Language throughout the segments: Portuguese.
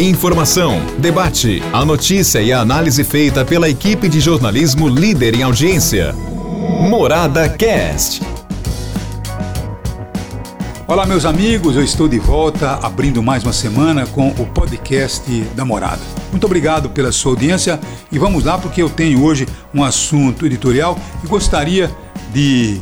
Informação, debate, a notícia e a análise feita pela equipe de jornalismo líder em audiência. Morada Cast. Olá, meus amigos, eu estou de volta abrindo mais uma semana com o podcast da Morada. Muito obrigado pela sua audiência e vamos lá porque eu tenho hoje um assunto editorial e gostaria de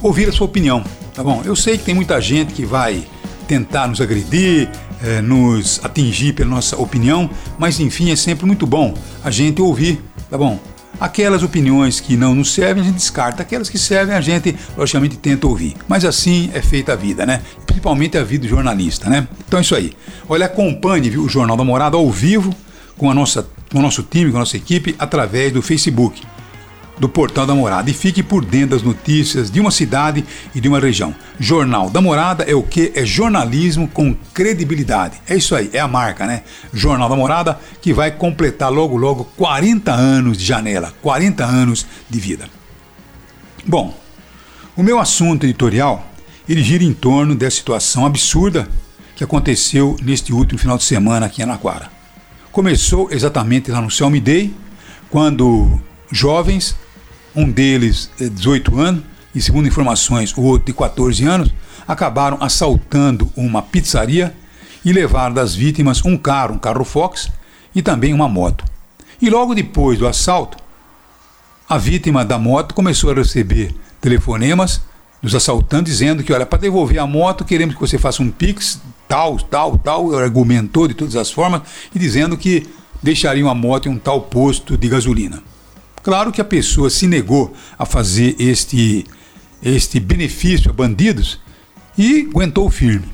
ouvir a sua opinião, tá bom? Eu sei que tem muita gente que vai tentar nos agredir, eh, nos atingir pela nossa opinião, mas enfim, é sempre muito bom a gente ouvir, tá bom? Aquelas opiniões que não nos servem, a gente descarta. Aquelas que servem, a gente, logicamente, tenta ouvir. Mas assim é feita a vida, né? Principalmente a vida do jornalista, né? Então é isso aí. Olha, acompanhe viu, o Jornal da Morada ao vivo com, a nossa, com o nosso time, com a nossa equipe, através do Facebook do Portal da Morada e fique por dentro das notícias de uma cidade e de uma região. Jornal da Morada é o que? É jornalismo com credibilidade. É isso aí, é a marca, né? Jornal da Morada que vai completar logo logo 40 anos de janela, 40 anos de vida. Bom, o meu assunto editorial ele gira em torno dessa situação absurda que aconteceu neste último final de semana aqui em Anaquara. Começou exatamente lá no Selmy Day, quando jovens um deles de 18 anos, e segundo informações, o outro de 14 anos, acabaram assaltando uma pizzaria e levaram das vítimas um carro, um carro Fox e também uma moto. E logo depois do assalto, a vítima da moto começou a receber telefonemas dos assaltantes dizendo que, olha, para devolver a moto, queremos que você faça um pix, tal, tal, tal, argumentou de todas as formas e dizendo que deixariam a moto em um tal posto de gasolina. Claro que a pessoa se negou a fazer este, este benefício a bandidos e aguentou firme.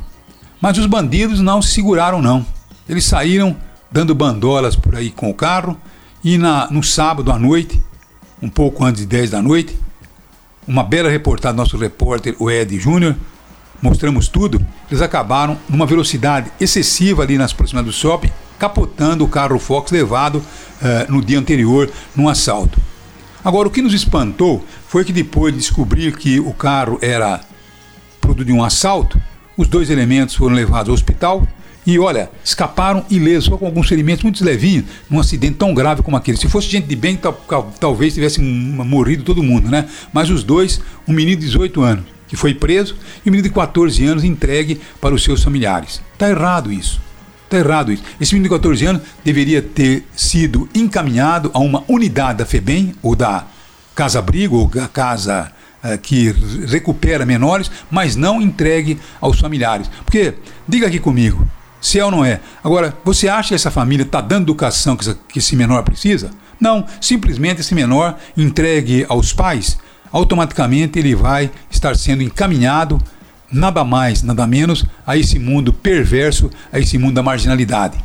Mas os bandidos não se seguraram, não. Eles saíram dando bandolas por aí com o carro e na, no sábado à noite, um pouco antes de 10 da noite, uma bela reportagem do nosso repórter, o Ed Júnior, mostramos tudo, eles acabaram numa velocidade excessiva ali nas proximidades do shopping capotando o carro Fox levado uh, no dia anterior num assalto. Agora, o que nos espantou foi que depois de descobrir que o carro era produto de um assalto, os dois elementos foram levados ao hospital e, olha, escaparam ilesos, só com alguns ferimentos muito levinhos, num acidente tão grave como aquele. Se fosse gente de bem, tal, talvez tivesse morrido todo mundo, né? Mas os dois, um menino de 18 anos, que foi preso, e um menino de 14 anos entregue para os seus familiares. Está errado isso. Está errado isso. Esse menino de 14 anos deveria ter sido encaminhado a uma unidade da FEBEM ou da Casa Abrigo ou da Casa uh, que recupera menores, mas não entregue aos familiares. Porque, diga aqui comigo, se é ou não é. Agora, você acha que essa família está dando educação que esse menor precisa? Não, simplesmente esse menor entregue aos pais, automaticamente ele vai estar sendo encaminhado nada mais, nada menos a esse mundo perverso, a esse mundo da marginalidade.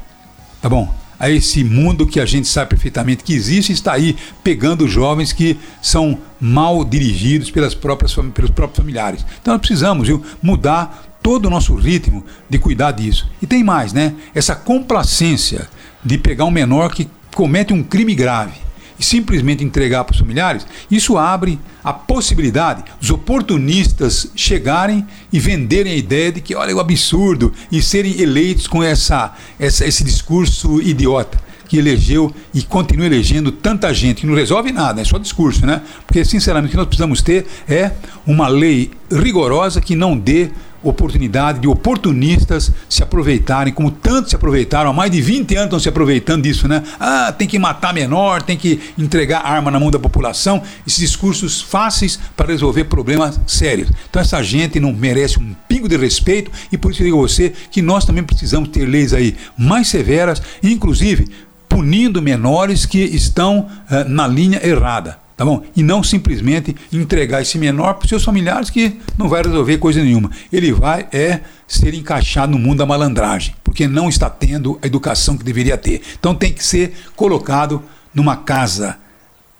Tá bom? A esse mundo que a gente sabe perfeitamente que existe, está aí pegando jovens que são mal dirigidos pelas próprias, pelos próprios familiares. Então nós precisamos viu, mudar todo o nosso ritmo de cuidar disso. E tem mais, né? Essa complacência de pegar um menor que comete um crime grave e simplesmente entregar para os familiares, isso abre a possibilidade dos oportunistas chegarem e venderem a ideia de que, olha, é um absurdo, e serem eleitos com essa, essa, esse discurso idiota que elegeu e continua elegendo tanta gente que não resolve nada, é só discurso, né? Porque, sinceramente, o que nós precisamos ter é uma lei rigorosa que não dê oportunidade de oportunistas se aproveitarem, como tantos se aproveitaram, há mais de 20 anos estão se aproveitando disso, né? Ah, tem que matar menor, tem que entregar arma na mão da população, esses discursos fáceis para resolver problemas sérios. Então essa gente não merece um pingo de respeito e por isso eu digo a você que nós também precisamos ter leis aí mais severas, inclusive punindo menores que estão uh, na linha errada tá bom? E não simplesmente entregar esse menor para os seus familiares que não vai resolver coisa nenhuma. Ele vai é ser encaixado no mundo da malandragem, porque não está tendo a educação que deveria ter. Então tem que ser colocado numa casa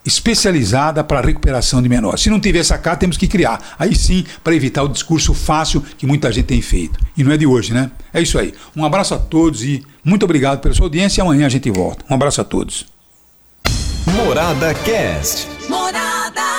especializada para a recuperação de menores. Se não tiver essa casa, temos que criar. Aí sim, para evitar o discurso fácil que muita gente tem feito. E não é de hoje, né? É isso aí. Um abraço a todos e muito obrigado pela sua audiência. Amanhã a gente volta. Um abraço a todos. Morada Cast. Morada.